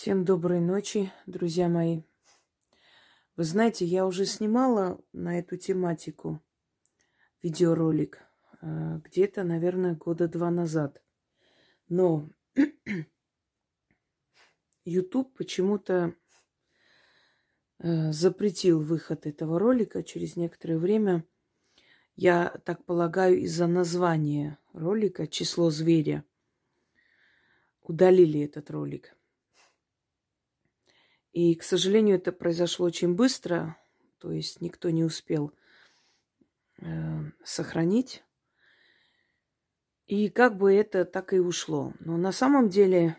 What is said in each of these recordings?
Всем доброй ночи, друзья мои. Вы знаете, я уже снимала на эту тематику видеоролик э, где-то, наверное, года два назад. Но YouTube почему-то э, запретил выход этого ролика через некоторое время. Я так полагаю, из-за названия ролика «Число зверя» удалили этот ролик. И, к сожалению, это произошло очень быстро, то есть никто не успел э, сохранить. И как бы это так и ушло. Но на самом деле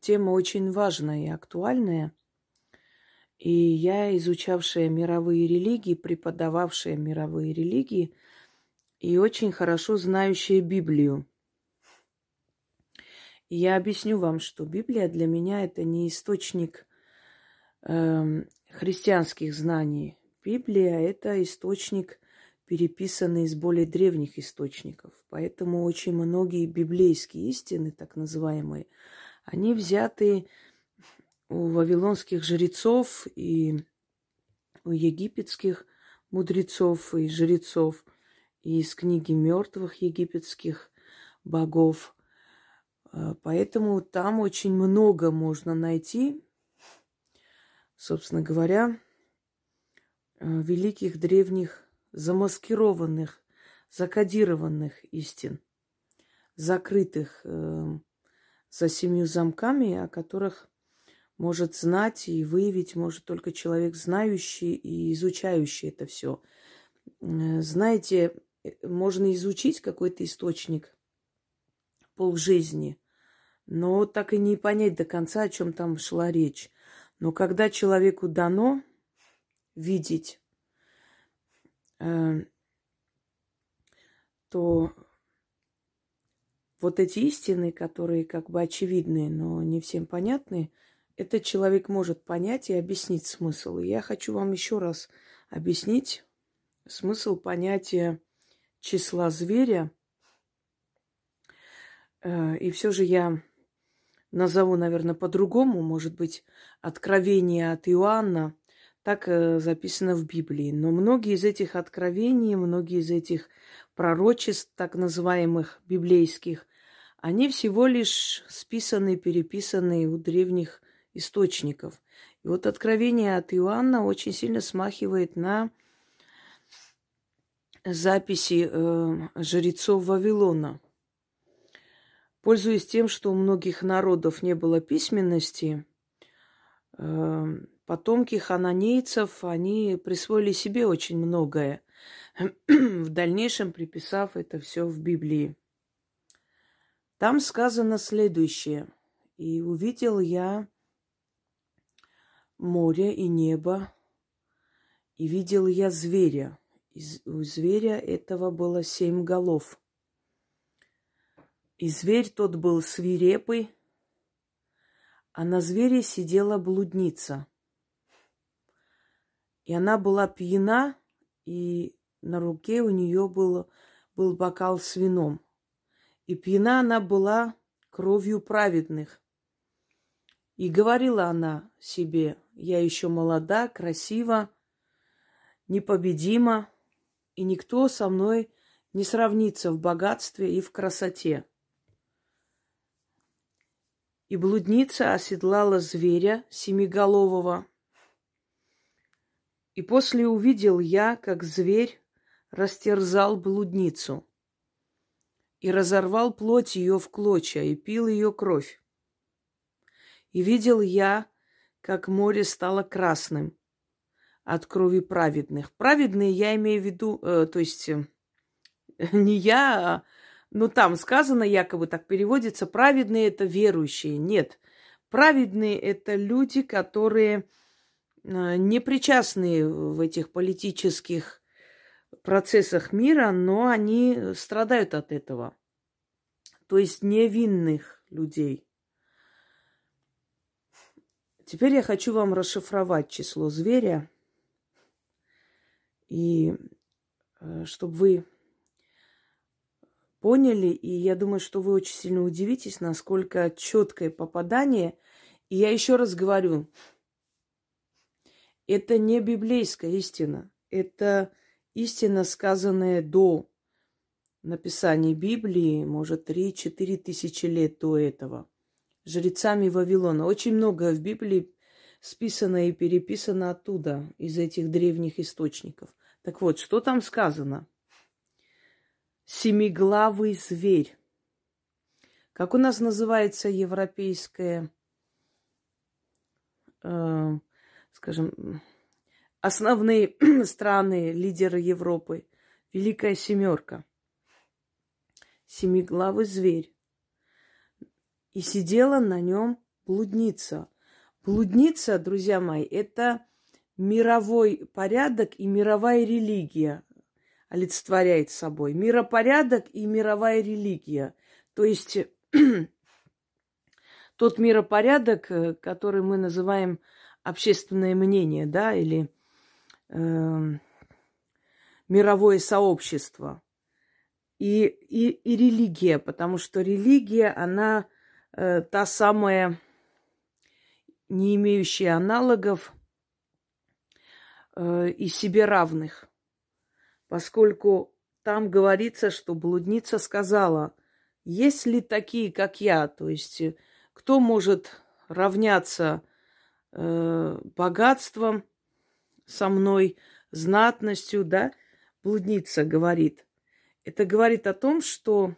тема очень важная и актуальная. И я, изучавшая мировые религии, преподававшая мировые религии и очень хорошо знающая Библию – я объясню вам, что Библия для меня это не источник э, христианских знаний. Библия это источник, переписанный из более древних источников. Поэтому очень многие библейские истины, так называемые, они взяты у вавилонских жрецов и у египетских мудрецов и жрецов, и из книги мертвых египетских богов – поэтому там очень много можно найти, собственно говоря, э, великих древних замаскированных, закодированных истин, закрытых э, за семью замками, о которых может знать и выявить может только человек, знающий и изучающий это все. Знаете, можно изучить какой-то источник – полжизни, но так и не понять до конца, о чем там шла речь. Но когда человеку дано видеть, э, то вот эти истины, которые как бы очевидные, но не всем понятны, этот человек может понять и объяснить смысл. И я хочу вам еще раз объяснить смысл понятия числа зверя и все же я назову, наверное, по-другому, может быть, откровение от Иоанна, так э, записано в Библии. Но многие из этих откровений, многие из этих пророчеств, так называемых библейских, они всего лишь списаны, переписаны у древних источников. И вот откровение от Иоанна очень сильно смахивает на записи э, жрецов Вавилона – Пользуясь тем, что у многих народов не было письменности, эм, потомки хананейцев, они присвоили себе очень многое, в дальнейшем приписав это все в Библии. Там сказано следующее. «И увидел я море и небо, и видел я зверя. И у зверя этого было семь голов, и зверь тот был свирепый, а на звере сидела блудница. И она была пьяна, и на руке у нее был, был бокал с вином. И пьяна она была кровью праведных. И говорила она себе, я еще молода, красива, непобедима, и никто со мной не сравнится в богатстве и в красоте. И блудница оседлала зверя семиголового. И после увидел я, как зверь растерзал блудницу и разорвал плоть ее в клочья и пил ее кровь. И видел я, как море стало красным от крови праведных. Праведные я имею в виду, э, то есть э, не я, а ну, там сказано, якобы так переводится, праведные это верующие. Нет. Праведные это люди, которые э, не причастны в этих политических процессах мира, но они страдают от этого. То есть невинных людей. Теперь я хочу вам расшифровать число зверя. И э, чтобы вы поняли, и я думаю, что вы очень сильно удивитесь, насколько четкое попадание И я еще раз говорю, это не библейская истина. Это истина, сказанная до написания Библии, может, 3-4 тысячи лет до этого, жрецами Вавилона. Очень много в Библии списано и переписано оттуда, из этих древних источников. Так вот, что там сказано? Семиглавый зверь. Как у нас называется европейская, э, скажем, основные страны, лидеры Европы, Великая Семерка. Семиглавый зверь. И сидела на нем блудница. Блудница, друзья мои, это мировой порядок и мировая религия олицетворяет собой. Миропорядок и мировая религия. То есть тот миропорядок, э, который мы называем общественное мнение, да, или э, мировое сообщество. И, и, и религия, потому что религия, она э, та самая, не имеющая аналогов э, и себе равных. Поскольку там говорится, что блудница сказала, есть ли такие, как я, то есть э, кто может равняться э, богатством со мной, знатностью, да? Блудница говорит. Это говорит о том, что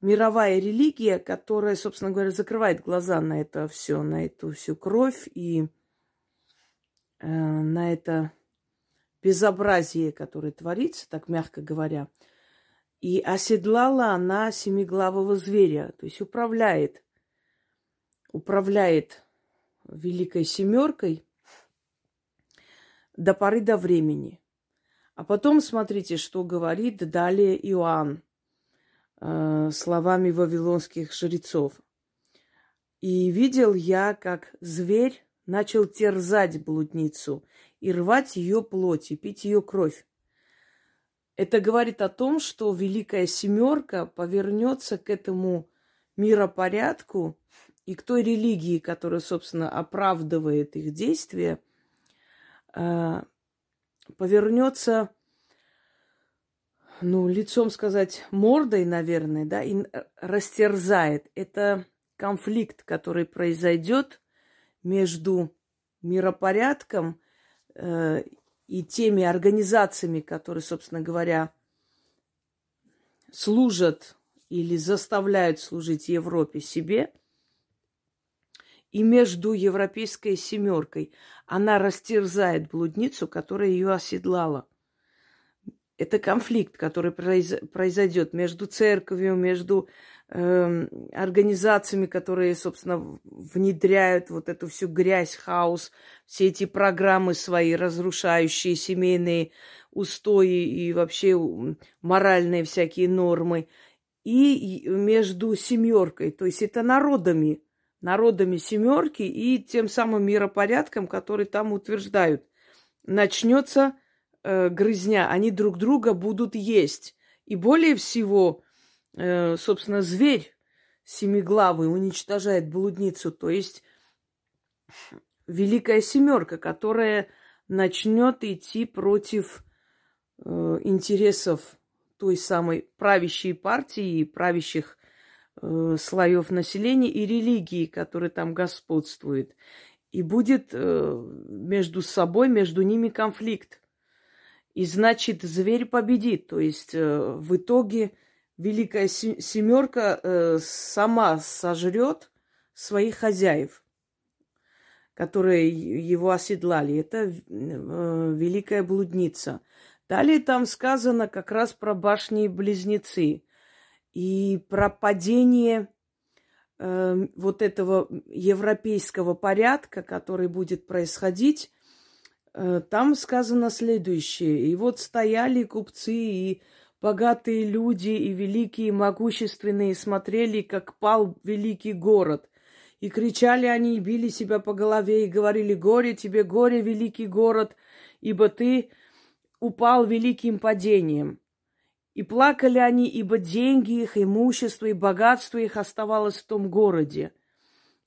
мировая религия, которая, собственно говоря, закрывает глаза на это все, на эту всю кровь и на это безобразие, которое творится, так мягко говоря, и оседлала она семиглавого зверя, то есть управляет, управляет Великой Семеркой до поры до времени. А потом смотрите, что говорит далее Иоанн э, словами вавилонских жрецов. И видел я, как зверь начал терзать блудницу и рвать ее плоть и пить ее кровь. Это говорит о том, что Великая Семерка повернется к этому миропорядку и к той религии, которая, собственно, оправдывает их действия, а, повернется, ну, лицом сказать, мордой, наверное, да, и растерзает. Это конфликт, который произойдет между миропорядком э, и теми организациями, которые, собственно говоря, служат или заставляют служить Европе себе, и между европейской семеркой она растерзает блудницу, которая ее оседлала. Это конфликт, который произойдет между церковью, между организациями, которые, собственно, внедряют вот эту всю грязь, хаос, все эти программы свои, разрушающие семейные устои и вообще моральные всякие нормы. И между семеркой, то есть это народами, народами семерки и тем самым миропорядком, который там утверждают. Начнется э, грызня, они друг друга будут есть. И более всего, э, собственно, зверь семиглавый уничтожает блудницу, то есть Великая Семерка, которая начнет идти против э, интересов той самой правящей партии и правящих э, слоев населения и религии, которые там господствуют. И будет между собой, между ними конфликт. И значит, зверь победит. То есть в итоге Великая Семерка э, сама сожрет своих хозяев, которые его оседлали. Это э, Великая Блудница. Далее там сказано как раз про башни-близнецы и про падение э, вот этого европейского порядка, который будет происходить Э, там сказано следующее. И вот стояли купцы и богатые люди, и великие, могущественные смотрели, как пал великий город. И кричали они, и били себя по голове, и говорили, горе тебе, горе, великий город, ибо ты упал великим падением. И плакали они, ибо деньги их, имущество и богатство их оставалось в том городе.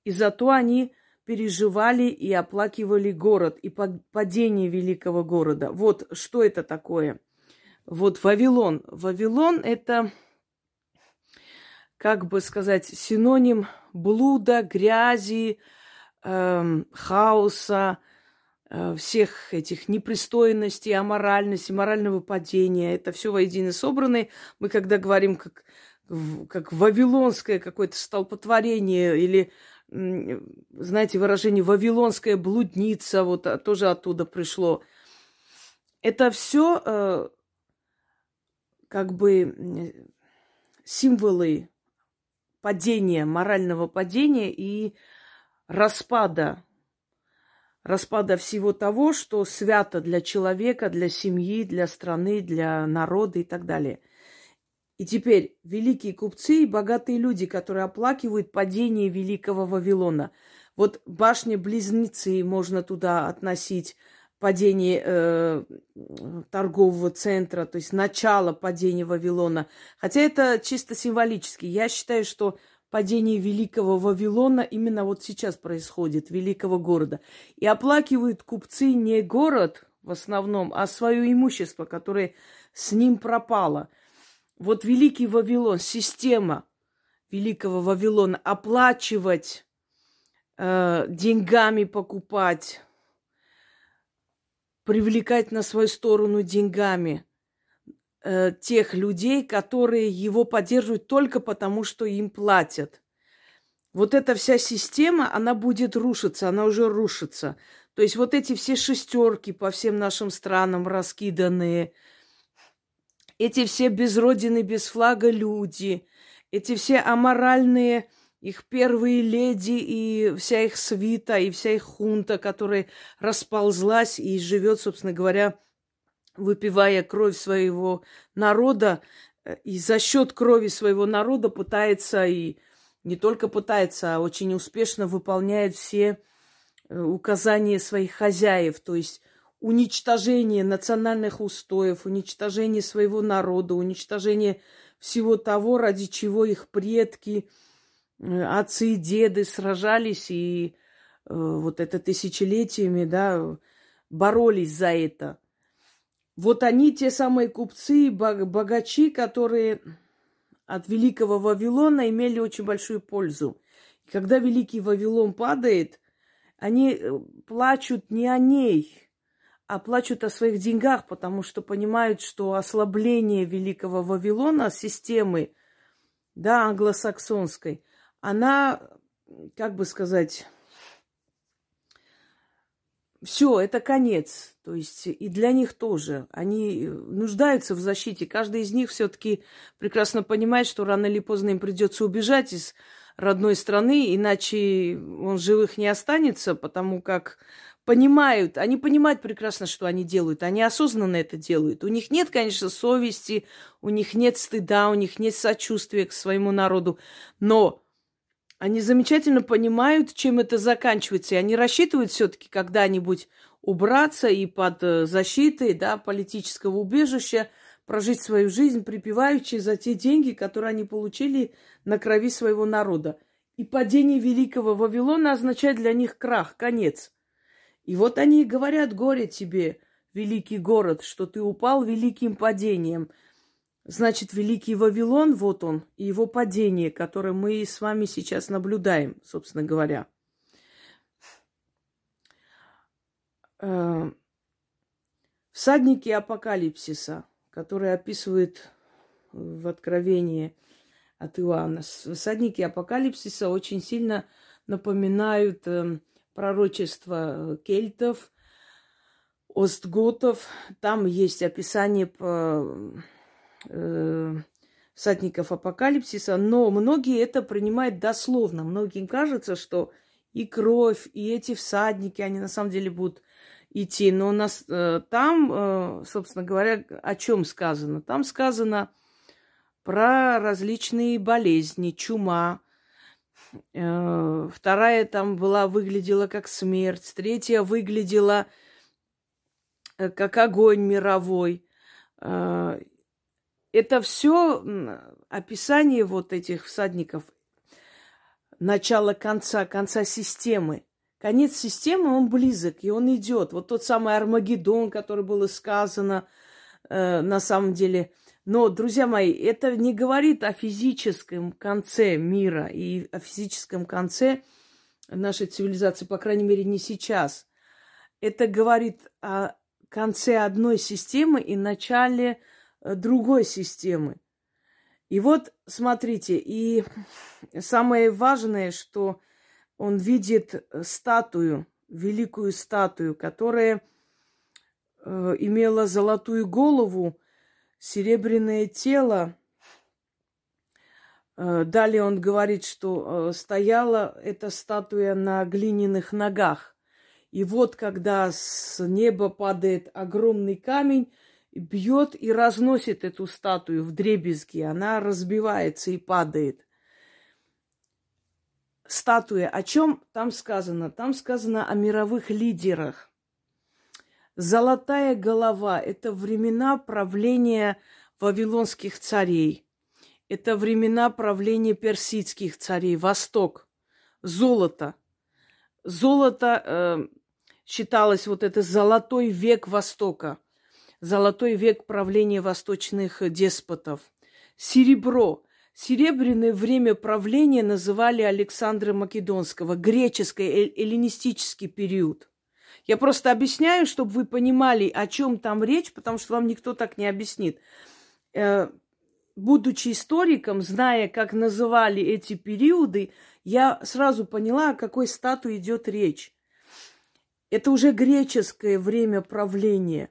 И зато они переживали и оплакивали город и падение великого города. Вот что это такое. Вот Вавилон. Вавилон – это, как бы сказать, синоним блуда, грязи, э, хаоса, э, всех этих непристойностей, аморальности, морального падения. Это все воедино собраны. Мы когда говорим как, как вавилонское какое-то столпотворение или знаете, выражение «вавилонская блудница», вот а, тоже оттуда пришло. Это все э, как бы символы падения, морального падения и распада, распада всего того, что свято для человека, для семьи, для страны, для народа и так далее – и теперь великие купцы и богатые люди, которые оплакивают падение великого Вавилона. Вот башни-близнецы можно туда относить, падение э, торгового центра, то есть начало падения Вавилона. Хотя это чисто символически. Я считаю, что падение великого Вавилона именно вот сейчас происходит, великого города. И оплакивают купцы не город в основном, а свое имущество, которое с ним пропало – вот великий Вавилон, система великого Вавилона, оплачивать, э, деньгами покупать, привлекать на свою сторону деньгами э, тех людей, которые его поддерживают только потому, что им платят. Вот эта вся система, она будет рушиться, она уже рушится. То есть вот эти все шестерки по всем нашим странам раскиданные – эти все без родины, без флага люди, эти все аморальные их первые леди и вся их свита, и вся их хунта, которая расползлась и живет, собственно говоря, выпивая кровь своего народа, э, и за счет крови своего народа пытается и не только пытается, а очень успешно выполняет все э, указания своих хозяев. То есть уничтожение национальных устоев, уничтожение своего народа, уничтожение всего того, ради чего их предки, отцы и деды сражались и э, вот это тысячелетиями, да, боролись за это. Вот они те самые купцы, богачи, которые от великого Вавилона имели очень большую пользу. И когда великий Вавилон падает, они э, плачут не о ней, а плачут о своих деньгах, потому что понимают, что ослабление великого Вавилона, системы, да, англосаксонской, она, как бы сказать, все, это конец. То есть и для них тоже. Они нуждаются в защите. Каждый из них все-таки прекрасно понимает, что рано или поздно им придется убежать из родной страны, иначе он живых не останется, потому как понимают, они понимают прекрасно, что они делают, они осознанно это делают. У них нет, конечно, совести, у них нет стыда, у них нет сочувствия к своему народу, но они замечательно понимают, чем это заканчивается, и они рассчитывают все-таки когда-нибудь убраться и под э, защитой да, политического убежища прожить свою жизнь припеваючи за те деньги, которые они получили на крови своего народа. И падение великого Вавилона означает для них крах, конец – и вот они говорят, горе тебе, великий город, что ты упал великим падением. Значит, великий Вавилон, вот он, и его падение, которое мы с вами сейчас наблюдаем, собственно говоря. Э, всадники апокалипсиса, которые описывают в Откровении от Иоанна. Всадники апокалипсиса очень сильно напоминают эм, пророчества э, кельтов, остготов. Там есть описание э, всадников апокалипсиса, но многие это принимают дословно. Многим кажется, что и кровь, и эти всадники, они на самом деле будут идти. Но у нас э, там, э, собственно говоря, о чем сказано? Там сказано про различные болезни, чума, Э, вторая там была, выглядела как смерть. Третья выглядела э, как огонь мировой. Э, это все описание вот этих всадников, начала конца, конца системы. Конец системы, он близок, и он идет. Вот тот самый Армагеддон, который было сказано э, на самом деле. Но, друзья мои, это не говорит о физическом конце мира и о физическом конце нашей цивилизации, по крайней мере, не сейчас. Это говорит о конце одной системы и начале другой системы. И вот, смотрите, и самое важное, что он видит статую, великую статую, которая э, имела золотую голову, серебряное тело. Э, далее он говорит, что э, стояла эта статуя на глиняных ногах. И вот когда с неба падает огромный камень, бьет и разносит эту статую в дребезги. Она разбивается и падает. Статуя. О чем там сказано? Там сказано о мировых лидерах. Золотая голова – это времена правления вавилонских царей. Это времена правления персидских царей. Восток. Золото. Золото э, считалось вот это золотой век Востока – золотой век правления восточных деспотов. Серебро. Серебряное время правления называли Александра Македонского, греческий, эллинистический период. Я просто объясняю, чтобы вы понимали, о чем там речь, потому что вам никто так не объяснит. Э, будучи историком, зная, как называли эти периоды, я сразу поняла, о какой статуе идет речь. Это уже греческое время правления –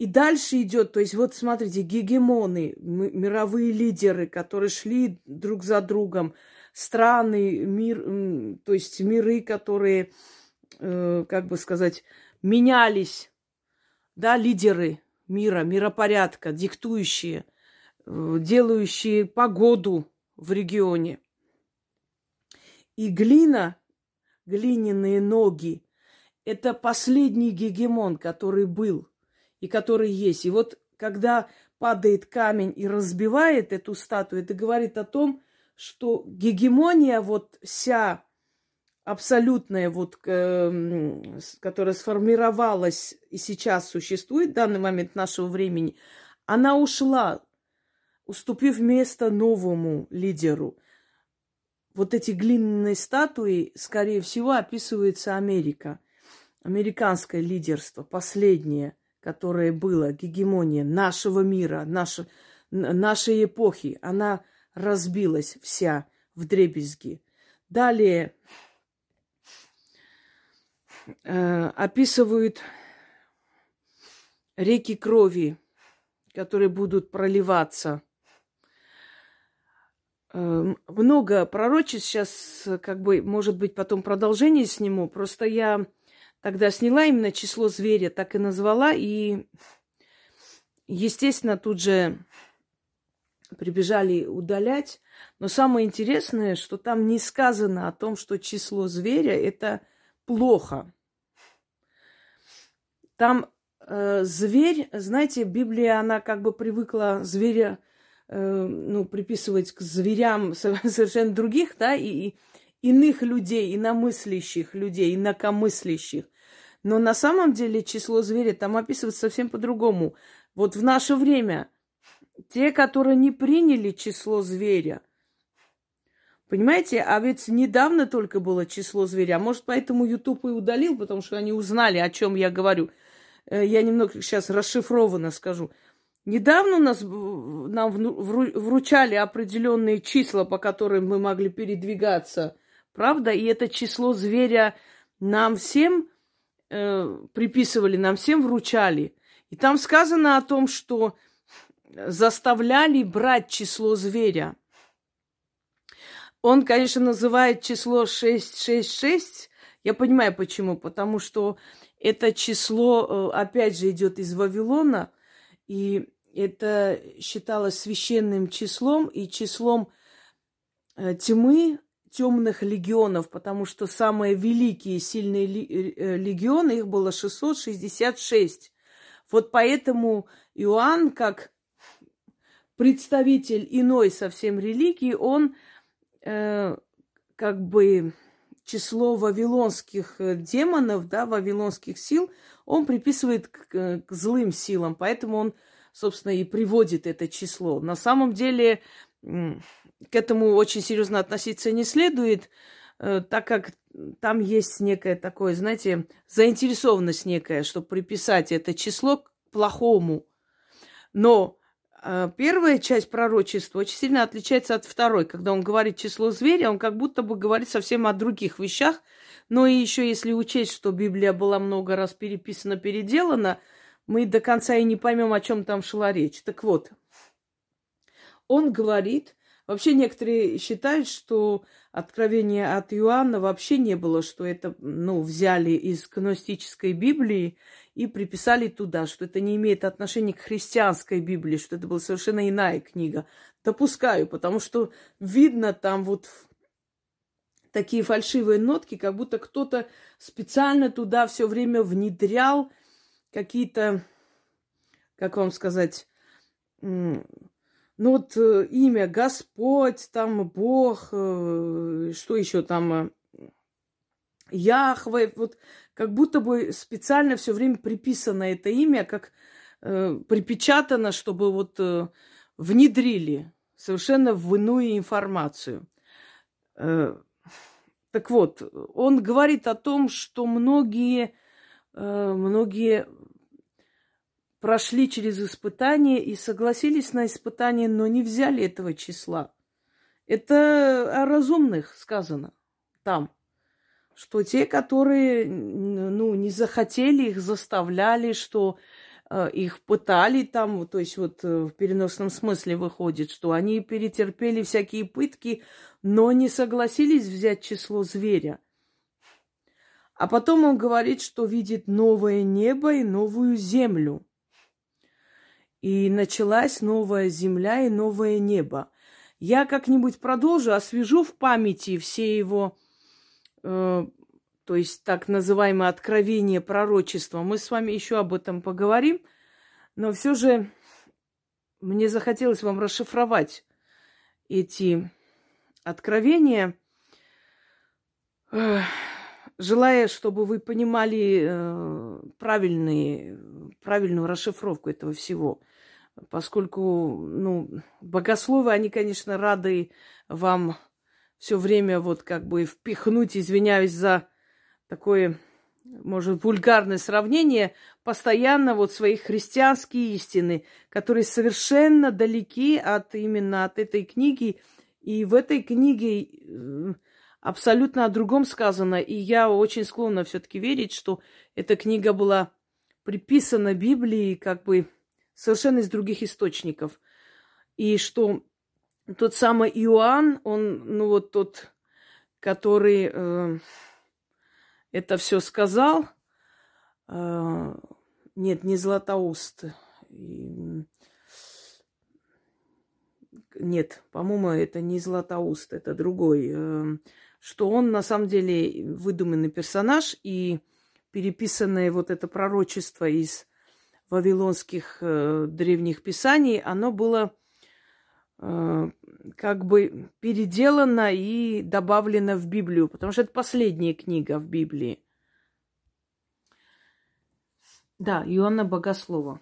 и дальше идет, то есть вот смотрите, гегемоны, мировые лидеры, которые шли друг за другом, страны, мир, то есть миры, которые, э, как бы сказать, менялись, да, лидеры мира, миропорядка, диктующие, э, делающие погоду в регионе. И глина, глиняные ноги, это последний гегемон, который был – и который есть. И вот когда падает камень и разбивает эту статую, это говорит о том, что гегемония вот вся абсолютная, вот, которая сформировалась и сейчас существует в данный момент нашего времени, она ушла, уступив место новому лидеру. Вот эти глиняные статуи, скорее всего, описывается Америка. Американское лидерство, последнее – которое было, гегемония нашего мира, нашей, нашей эпохи, она разбилась вся в дребезги. Далее э, описывают реки крови, которые будут проливаться. Э, много пророчеств сейчас, как бы, может быть, потом продолжение сниму. Просто я Тогда сняла именно число зверя, так и назвала. И, естественно, тут же прибежали удалять. Но самое интересное, что там не сказано о том, что число зверя это плохо. Там э, зверь, знаете, Библия, она как бы привыкла зверя, э, ну, приписывать к зверям совершенно других, да, и, иных людей, иномыслящих людей, инакомыслящих. Но на самом деле число зверя там описывается совсем по-другому. Вот в наше время те, которые не приняли число зверя, Понимаете, а ведь недавно только было число зверя. Может, поэтому YouTube и удалил, потому что они узнали, о чем я говорю. Э, я немного сейчас расшифрованно скажу. Недавно у нас, нам вручали определенные числа, по которым мы могли передвигаться Правда? И это число зверя нам всем э, приписывали, нам всем вручали. И там сказано о том, что заставляли брать число зверя. Он, конечно, называет число 666. Я понимаю почему. Потому что это число, э, опять же, идет из Вавилона. И это считалось священным числом и числом э, тьмы, темных легионов, потому что самые великие сильные э, легионы, их было 666. Вот поэтому Иоанн, как представитель иной совсем религии, он э, как бы число вавилонских э, демонов, да, вавилонских сил, он приписывает к, к злым силам, поэтому он, собственно, и приводит это число. На самом деле к этому очень серьезно относиться не следует, э, так как там есть некое такое, знаете, заинтересованность некая, чтобы приписать это число к плохому. Но э, первая часть пророчества очень сильно отличается от второй. Когда он говорит число зверя, он как будто бы говорит совсем о других вещах. Но и еще если учесть, что Библия была много раз переписана, переделана, мы до конца и не поймем, о чем там шла речь. Так вот, он говорит, вообще некоторые считают, что откровение от Иоанна вообще не было, что это, ну, взяли из гностической Библии и приписали туда, что это не имеет отношения к христианской Библии, что это была совершенно иная книга. Допускаю, потому что видно там вот такие фальшивые нотки, как будто кто-то специально туда все время внедрял какие-то, как вам сказать, ну вот э, имя Господь, там Бог, э, что еще там, э, Яхве, вот как будто бы специально все время приписано это имя, как э, припечатано, чтобы вот э, внедрили совершенно в иную информацию. Э, так вот, он говорит о том, что многие, э, многие прошли через испытания и согласились на испытание, но не взяли этого числа. Это о разумных сказано там что те, которые ну, не захотели, их заставляли, что э, их пытали там, то есть вот э, в переносном смысле выходит, что они перетерпели всякие пытки, но не согласились взять число зверя. А потом он говорит, что видит новое небо и новую землю. И началась новая земля и новое небо. Я как-нибудь продолжу, освежу в памяти все его Э, то есть так называемое откровение пророчества. Мы с вами еще об этом поговорим, но все же мне захотелось вам расшифровать эти откровения, желая, чтобы вы понимали э, правильные, правильную расшифровку этого всего. Поскольку, ну, богословы, они, конечно, рады вам все время вот как бы впихнуть, извиняюсь за такое, может, вульгарное сравнение, постоянно вот свои христианские истины, которые совершенно далеки от именно от этой книги. И в этой книге э, абсолютно о другом сказано. И я очень склонна все-таки верить, что эта книга была приписана Библии как бы совершенно из других источников. И что тот самый Иоанн, он, ну вот тот, который э, это все сказал, э, нет, не Златоуст, нет, по-моему, это не Златоуст, это другой, э, что он на самом деле выдуманный персонаж и переписанное вот это пророчество из вавилонских э, древних писаний, оно было Э, как бы переделана и добавлена в Библию, потому что это последняя книга в Библии. Да, Иоанна Богослова.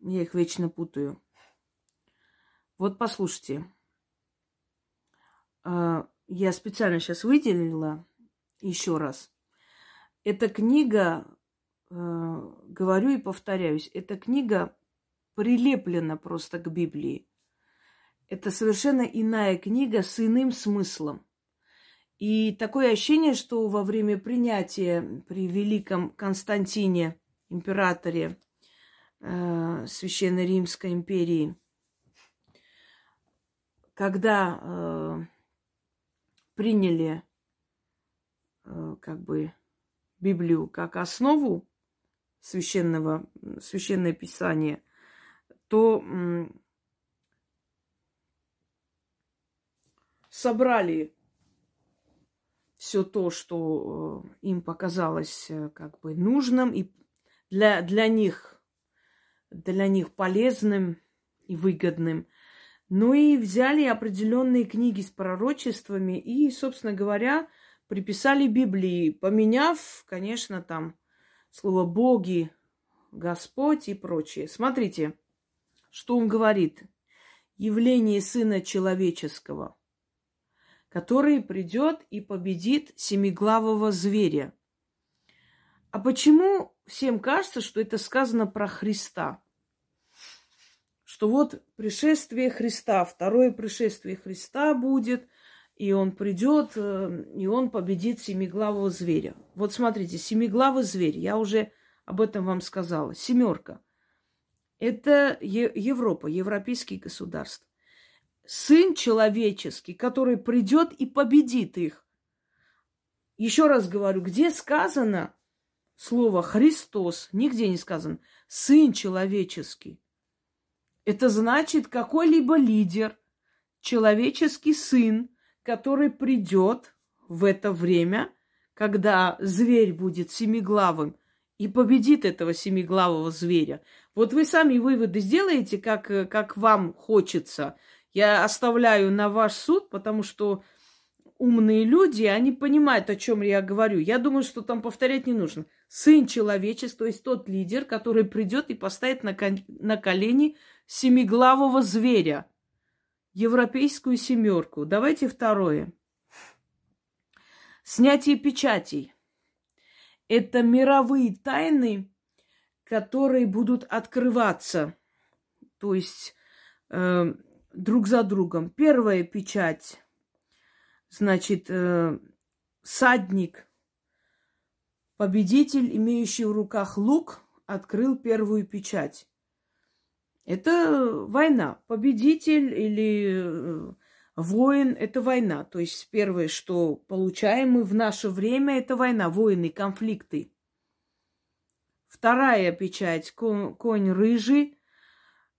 Я их вечно путаю. Вот послушайте. Я специально сейчас выделила еще раз. Эта книга, э, говорю и повторяюсь, эта книга прилеплена просто к Библии. Это совершенно иная книга с иным смыслом. И такое ощущение, что во время принятия при великом Константине, императоре э, Священной Римской империи, когда э, приняли э, как бы Библию как основу священного, священное писание, то собрали все то, что э, им показалось э, как бы нужным и для, для них, для них полезным и выгодным. Ну и взяли определенные книги с пророчествами и, собственно говоря, приписали Библии, поменяв, конечно, там слово «боги», «Господь» и прочее. Смотрите, что он говорит. Явление Сына Человеческого, который придет и победит семиглавого зверя. А почему всем кажется, что это сказано про Христа? Что вот пришествие Христа, второе пришествие Христа будет, и он придет, э, и он победит семиглавого зверя. Вот смотрите, семиглавый зверь, я уже об этом вам сказала. Семерка. Это Европа, европейские государства. Сын человеческий, который придет и победит их. Еще раз говорю, где сказано слово Христос, нигде не сказано. Сын человеческий. Это значит какой-либо лидер, человеческий сын, который придет в это время, когда зверь будет семиглавым, и победит этого семиглавого зверя. Вот вы сами выводы сделаете, как, как вам хочется. Я оставляю на ваш суд, потому что умные люди, они понимают, о чем я говорю. Я думаю, что там повторять не нужно. Сын человечества, то есть тот лидер, который придет и поставит на, кон- на колени семиглавого зверя. Европейскую семерку. Давайте второе. Снятие печатей это мировые тайны, которые будут открываться, то есть э, друг за другом. Первая печать, значит, э, садник, победитель, имеющий в руках лук, открыл первую печать. Это война. Победитель или э, Воин – это война. То есть первое, что получаем мы в наше время, это война, войны, конфликты. Вторая печать – конь рыжий,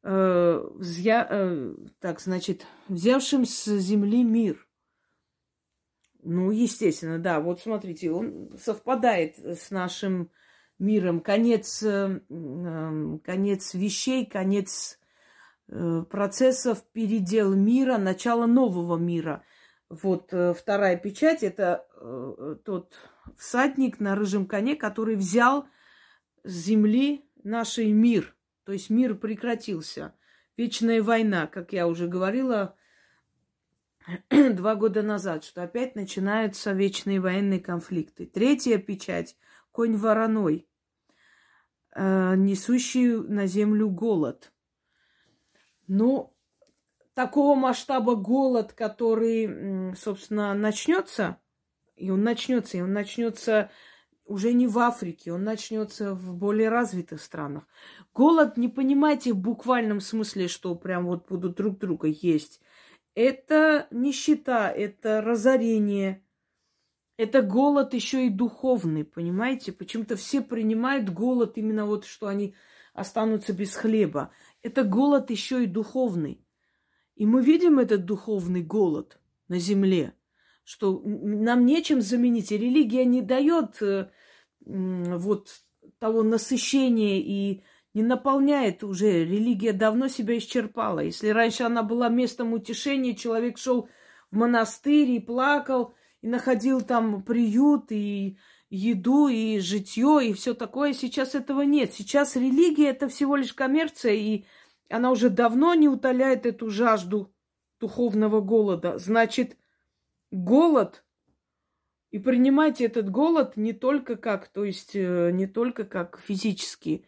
э, взя, э, так, значит, взявшим с земли мир. Ну, естественно, да. Вот смотрите, он совпадает с нашим миром. Конец, э, э, конец вещей, конец Э, процессов, передел мира, начало нового мира. Вот э, вторая печать – это э, тот всадник на рыжем коне, который взял с земли наш мир. То есть мир прекратился. Вечная война, как я уже говорила два года назад, что опять начинаются вечные военные конфликты. Третья печать – конь вороной, несущий на землю голод – ну, такого масштаба голод, который, собственно, начнется, и он начнется, и он начнется уже не в Африке, он начнется в более развитых странах. Голод, не понимайте в буквальном смысле, что прям вот будут друг друга есть. Это нищета, это разорение, это голод еще и духовный, понимаете? Почему-то все принимают голод именно вот, что они останутся без хлеба. Это голод еще и духовный. И мы видим этот духовный голод на земле, что нам нечем заменить. И религия не дает э, вот того насыщения и не наполняет уже. Религия давно себя исчерпала. Если раньше она была местом утешения, человек шел в монастырь и плакал, и находил там приют, и еду и житье и все такое. Сейчас этого нет. Сейчас религия это всего лишь коммерция, и она уже давно не утоляет эту жажду духовного голода. Значит, голод и принимайте этот голод не только как, то есть э, не только как физический,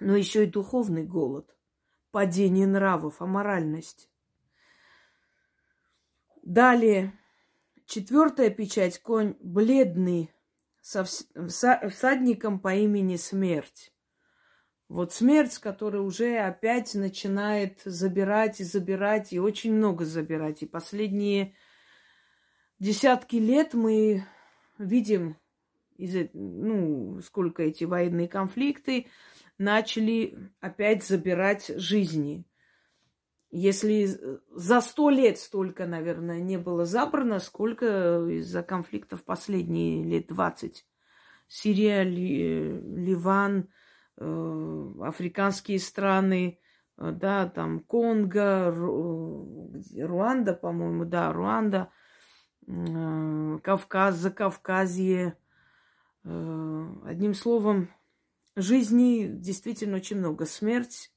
но еще и духовный голод, падение нравов, аморальность. Далее, четвертая печать, конь бледный, со всадником по имени Смерть. Вот смерть, которая уже опять начинает забирать и забирать, и очень много забирать. И последние десятки лет мы видим, из, ну, сколько эти военные конфликты начали опять забирать жизни. Если за сто лет столько, наверное, не было забрано, сколько из-за конфликтов последние лет двадцать. Сирия, Ли, Ливан, э, африканские страны, э, да, там Конго, Ру... Руанда, по-моему, да, Руанда, э, Кавказ, Закавказье. Одним словом, жизни действительно очень много. Смерть,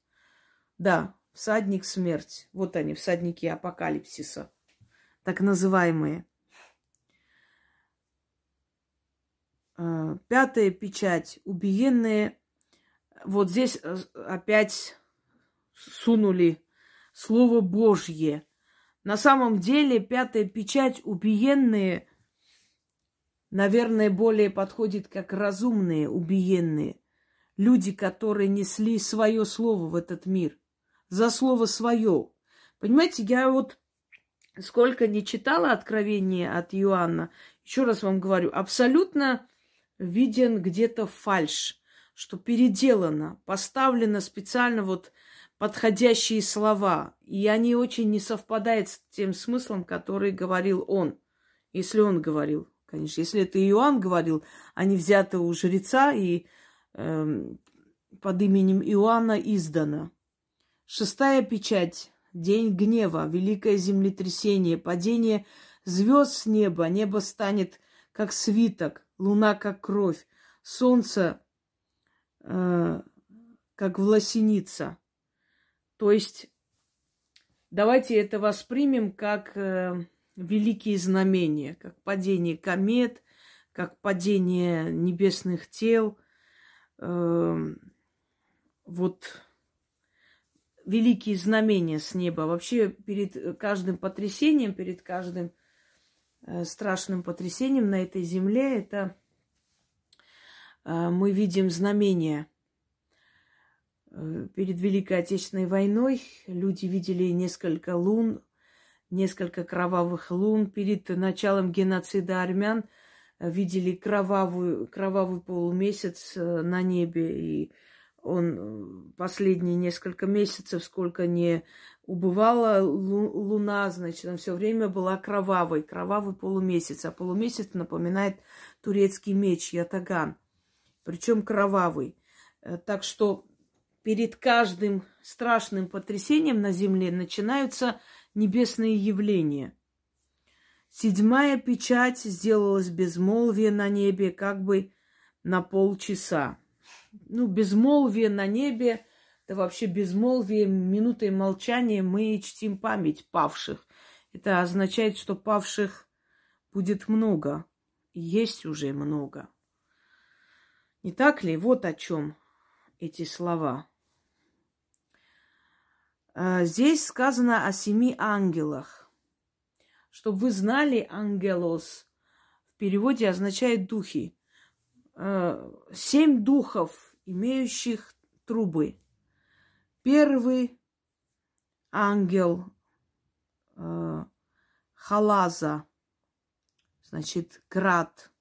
да, всадник смерть. Вот они, всадники апокалипсиса, так называемые. Пятая печать, убиенные вот здесь э, опять сунули Слово Божье. На самом деле пятая печать убиенные, наверное, более подходит как разумные убиенные. Люди, которые несли свое слово в этот мир. За слово свое. Понимаете, я вот сколько не читала откровения от Иоанна, еще раз вам говорю, абсолютно виден где-то фальш что переделано, поставлено специально вот подходящие слова, и они очень не совпадают с тем смыслом, который говорил он, если он говорил, конечно. Если это Иоанн говорил, они взяты у жреца и э, под именем Иоанна издано. Шестая печать. День гнева, великое землетрясение, падение звезд с неба. Небо станет как свиток, луна как кровь, солнце Э, как власеница. То есть давайте это воспримем как э, великие знамения, как падение комет, как падение небесных тел. Э, вот великие знамения с неба. Вообще перед каждым потрясением, перед каждым э, страшным потрясением на этой земле это а, мы видим знамения. Э, перед Великой Отечественной войной люди видели несколько лун, несколько кровавых лун. Перед началом геноцида армян э, видели кровавую, кровавый полумесяц э, на небе. И он последние несколько месяцев, сколько не убывала луна, значит, она все время была кровавой, кровавый полумесяц. А полумесяц напоминает турецкий меч, ятаган – причем кровавый. Э, так что перед каждым страшным потрясением на земле начинаются небесные явления. Седьмая печать сделалась безмолвие на небе как бы на полчаса. Ну, безмолвие на небе, это вообще безмолвие, минутой молчания мы чтим память павших. Это означает, что павших будет много. Есть уже много. Не так ли? Вот о чем эти слова. А, здесь сказано о семи ангелах. Чтобы вы знали, ангелос в переводе означает духи. А, семь духов, имеющих трубы. Первый ангел а, Халаза, значит, град –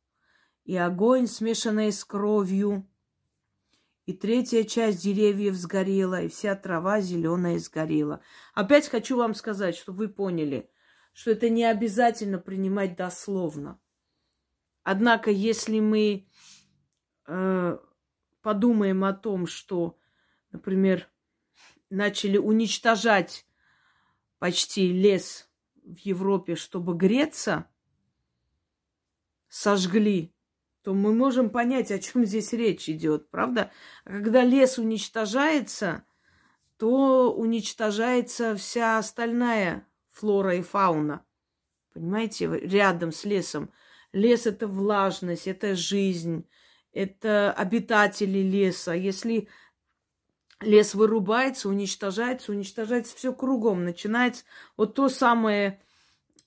и огонь, смешанный с кровью, и третья часть деревьев сгорела, и вся трава зеленая сгорела. Опять хочу вам сказать, чтобы вы поняли, что это не обязательно принимать дословно. Однако, если мы э, подумаем о том, что, например, начали уничтожать почти лес в Европе, чтобы греться, сожгли то мы можем понять, о чем здесь речь идет, правда? А когда лес уничтожается, то уничтожается вся остальная флора и фауна. Понимаете, рядом с лесом. Лес это влажность, это жизнь, это обитатели леса. Если лес вырубается, уничтожается, уничтожается все кругом. Начинается вот то самое,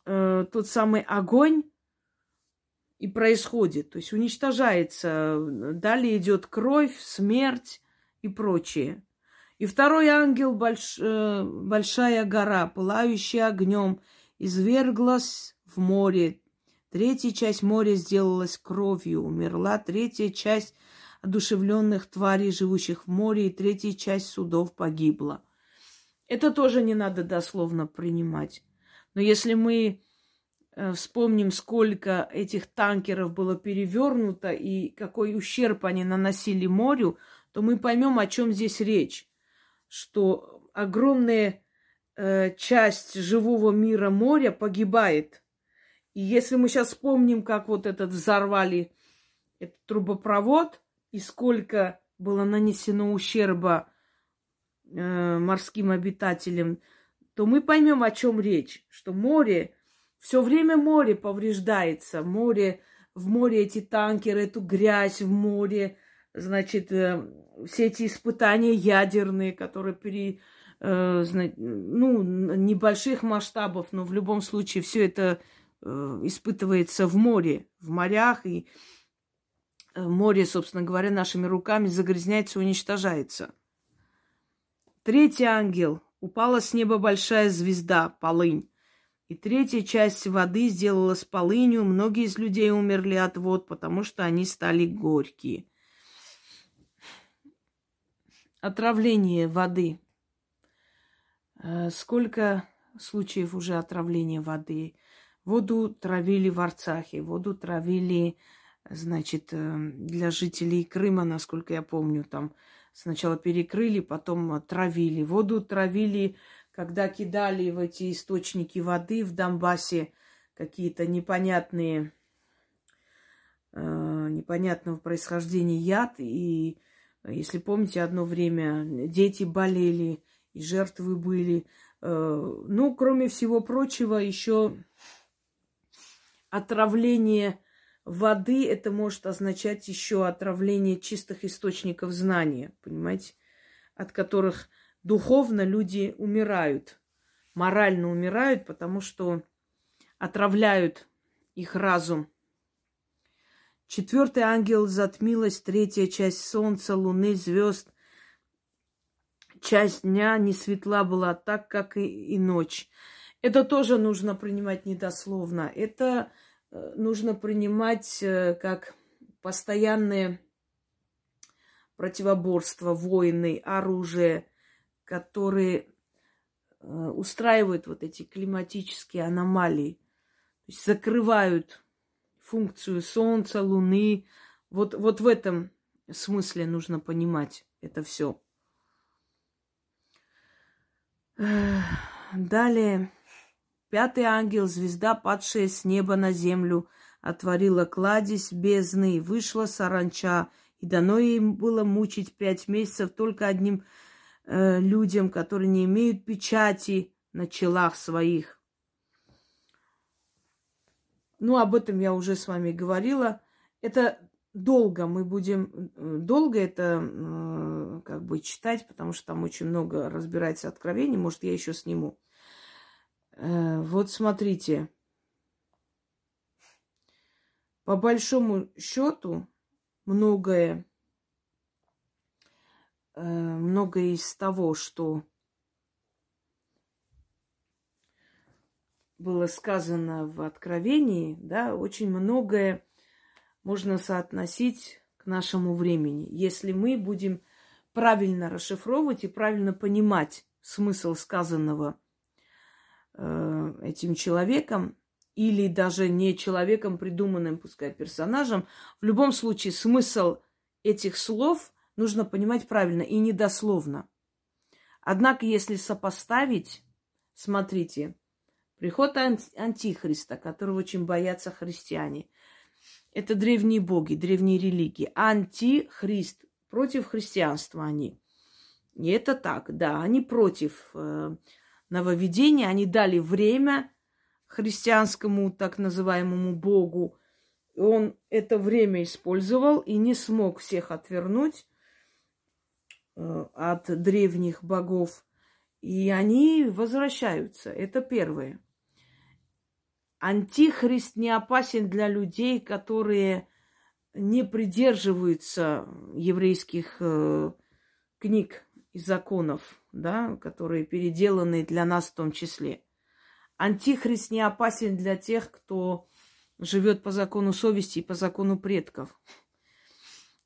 э, тот самый огонь, и происходит. То есть уничтожается. Далее идет кровь, смерть и прочее. И второй ангел, больш, э, большая гора, пылающая огнем, изверглась в море. Третья часть моря сделалась кровью, умерла третья часть одушевленных тварей, живущих в море, и третья часть судов погибла. Это тоже не надо дословно принимать. Но если мы Э, вспомним, сколько этих танкеров было перевернуто и какой ущерб они наносили морю, то мы поймем, о чем здесь речь. что огромная э, часть живого мира моря погибает. И если мы сейчас вспомним, как вот этот взорвали этот трубопровод, и сколько было нанесено ущерба э, морским обитателям, то мы поймем, о чем речь. Что море, все время море повреждается. Море, в море эти танкеры, эту грязь в море, значит, э, все эти испытания ядерные, которые пере, э, ну, небольших масштабов, но в любом случае все это испытывается в море, в морях, и море, собственно говоря, нашими руками загрязняется, уничтожается. Третий ангел. Упала с неба большая звезда, полынь. И третья часть воды сделалась полынью. Многие из людей умерли от вод, потому что они стали горькие. Отравление воды. Э, сколько случаев уже отравления воды? Воду травили в Арцахе, воду травили, значит, э, для жителей Крыма, насколько я помню, там сначала перекрыли, потом травили. Воду травили, когда кидали в эти источники воды в Донбассе какие-то непонятные, э, непонятного происхождения яд, и если помните, одно время дети болели, и жертвы были. Э, ну, кроме всего прочего, еще отравление воды, это может означать еще отравление чистых источников знания, понимаете, от которых духовно люди умирают, морально умирают, потому что отравляют их разум – Четвертый ангел затмилась, третья часть солнца, луны, звезд. Часть дня не светла была так, как и, и ночь. Это тоже нужно принимать недословно. Это э, нужно принимать э, как постоянное противоборство, войны, оружие, которые э, устраивают вот эти климатические аномалии, то есть закрывают функцию Солнца, Луны. Вот, вот в этом смысле нужно понимать это все. Далее. Пятый ангел, звезда, падшая с неба на землю, отворила кладезь бездны, вышла саранча, и дано им было мучить пять месяцев только одним э, людям, которые не имеют печати на челах своих. Ну, об этом я уже с вами говорила. Это долго мы будем, э, долго это э, как бы читать, потому что там очень много разбирается откровений. Может, я еще сниму. Э, вот смотрите. По большому счету, многое, многое из того, что было сказано в Откровении, да, очень многое можно соотносить к нашему времени. Если мы будем правильно расшифровывать и правильно понимать смысл сказанного э, этим человеком, или даже не человеком, придуманным, пускай, персонажем, в любом случае смысл этих слов нужно понимать правильно и недословно. Однако, если сопоставить, смотрите, Приход антихриста, которого очень боятся христиане. Это древние боги, древние религии. Антихрист. Против христианства они. И это так, да, они против э, нововведения. Они дали время христианскому так называемому богу. Он это время использовал и не смог всех отвернуть э, от древних богов. И они возвращаются. Это первое. Антихрист не опасен для людей, которые не придерживаются еврейских э, книг и законов, да, которые переделаны для нас в том числе. Антихрист не опасен для тех, кто живет по закону совести и по закону предков.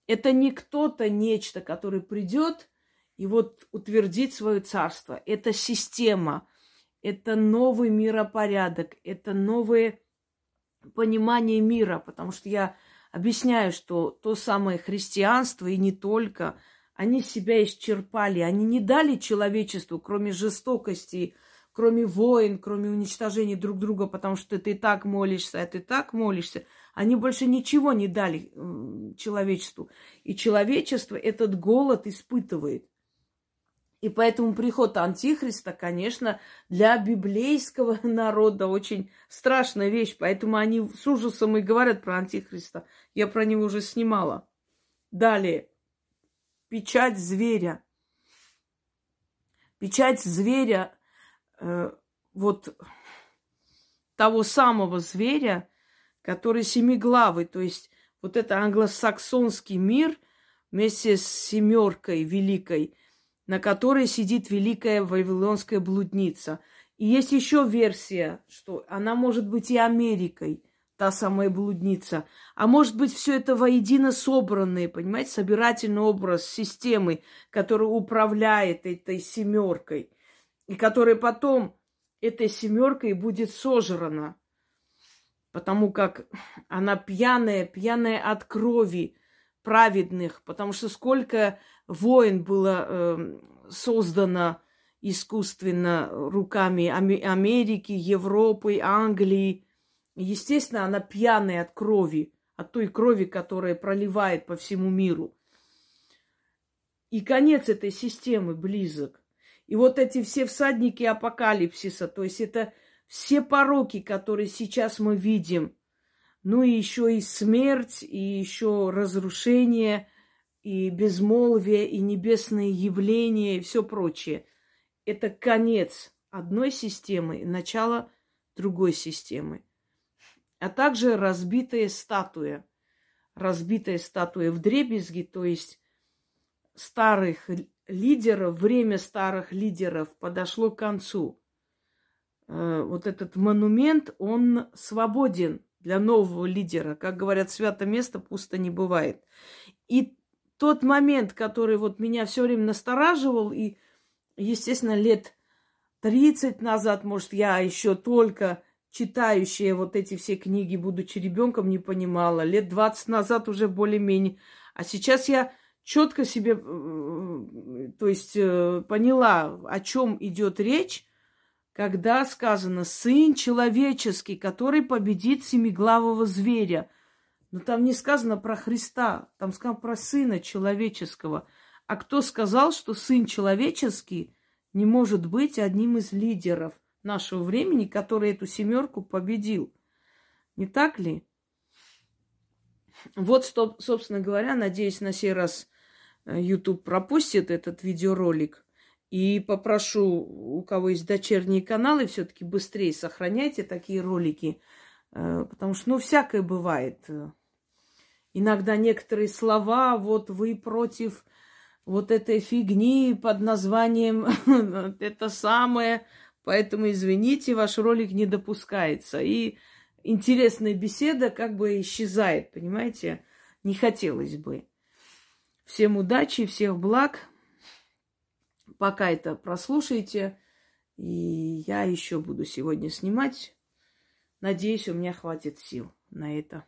Это не кто-то, нечто, который придет и вот утвердит свое царство. Это система, это новый миропорядок, это новое понимание мира, потому что я объясняю, что то самое христианство и не только Они себя исчерпали, они не дали человечеству, кроме жестокости, кроме войн, кроме уничтожения друг друга, потому что ты так молишься, а ты так молишься. Они больше ничего не дали человечеству. И человечество этот голод испытывает. И поэтому приход Антихриста, конечно, для библейского народа очень страшная вещь. Поэтому они с ужасом и говорят про Антихриста. Я про него уже снимала. Далее. Печать зверя. Печать зверя, э, вот того самого зверя, который семиглавый. То есть вот это англосаксонский мир вместе с семеркой великой – на которой сидит великая вавилонская блудница. И есть еще версия, что она может быть и Америкой, та самая блудница. А может быть, все это воедино собранное, понимаете, собирательный образ системы, который управляет этой семеркой, и которая потом этой семеркой будет сожрана, потому как она пьяная, пьяная от крови праведных, потому что сколько войн было э, создано искусственно руками Америки, Европы, Англии. Естественно, она пьяная от крови, от той крови, которая проливает по всему миру. И конец этой системы близок. И вот эти все всадники апокалипсиса, то есть это все пороки, которые сейчас мы видим, ну и еще и смерть, и еще разрушение – и безмолвие, и небесные явления, и все прочее. Это конец одной системы начало другой системы. А также разбитая статуя. Разбитая статуя в дребезги, то есть старых лидеров, время старых лидеров подошло к концу. Э, вот этот монумент, он свободен для нового лидера. Как говорят, свято место пусто не бывает. И тот момент, который вот меня все время настораживал, и, естественно, лет 30 назад, может, я еще только читающая вот эти все книги, будучи ребенком, не понимала. Лет 20 назад уже более-менее. А сейчас я четко себе, э, то есть э, поняла, о чем идет речь, когда сказано «сын человеческий, который победит семиглавого зверя». Но там не сказано про Христа, там сказано про Сына Человеческого. А кто сказал, что Сын Человеческий не может быть одним из лидеров нашего времени, который эту семерку победил? Не так ли? Вот, собственно говоря, надеюсь, на сей раз э, YouTube пропустит этот видеоролик. И попрошу, у кого есть дочерние каналы, все-таки быстрее сохраняйте такие ролики. Э, потому что, ну, всякое бывает. Иногда некоторые слова, вот вы против вот этой фигни под названием это самое, поэтому извините, ваш ролик не допускается. И интересная беседа как бы исчезает, понимаете? Не хотелось бы. Всем удачи, всех благ. Пока это прослушайте. И я еще буду сегодня снимать. Надеюсь, у меня хватит сил на это.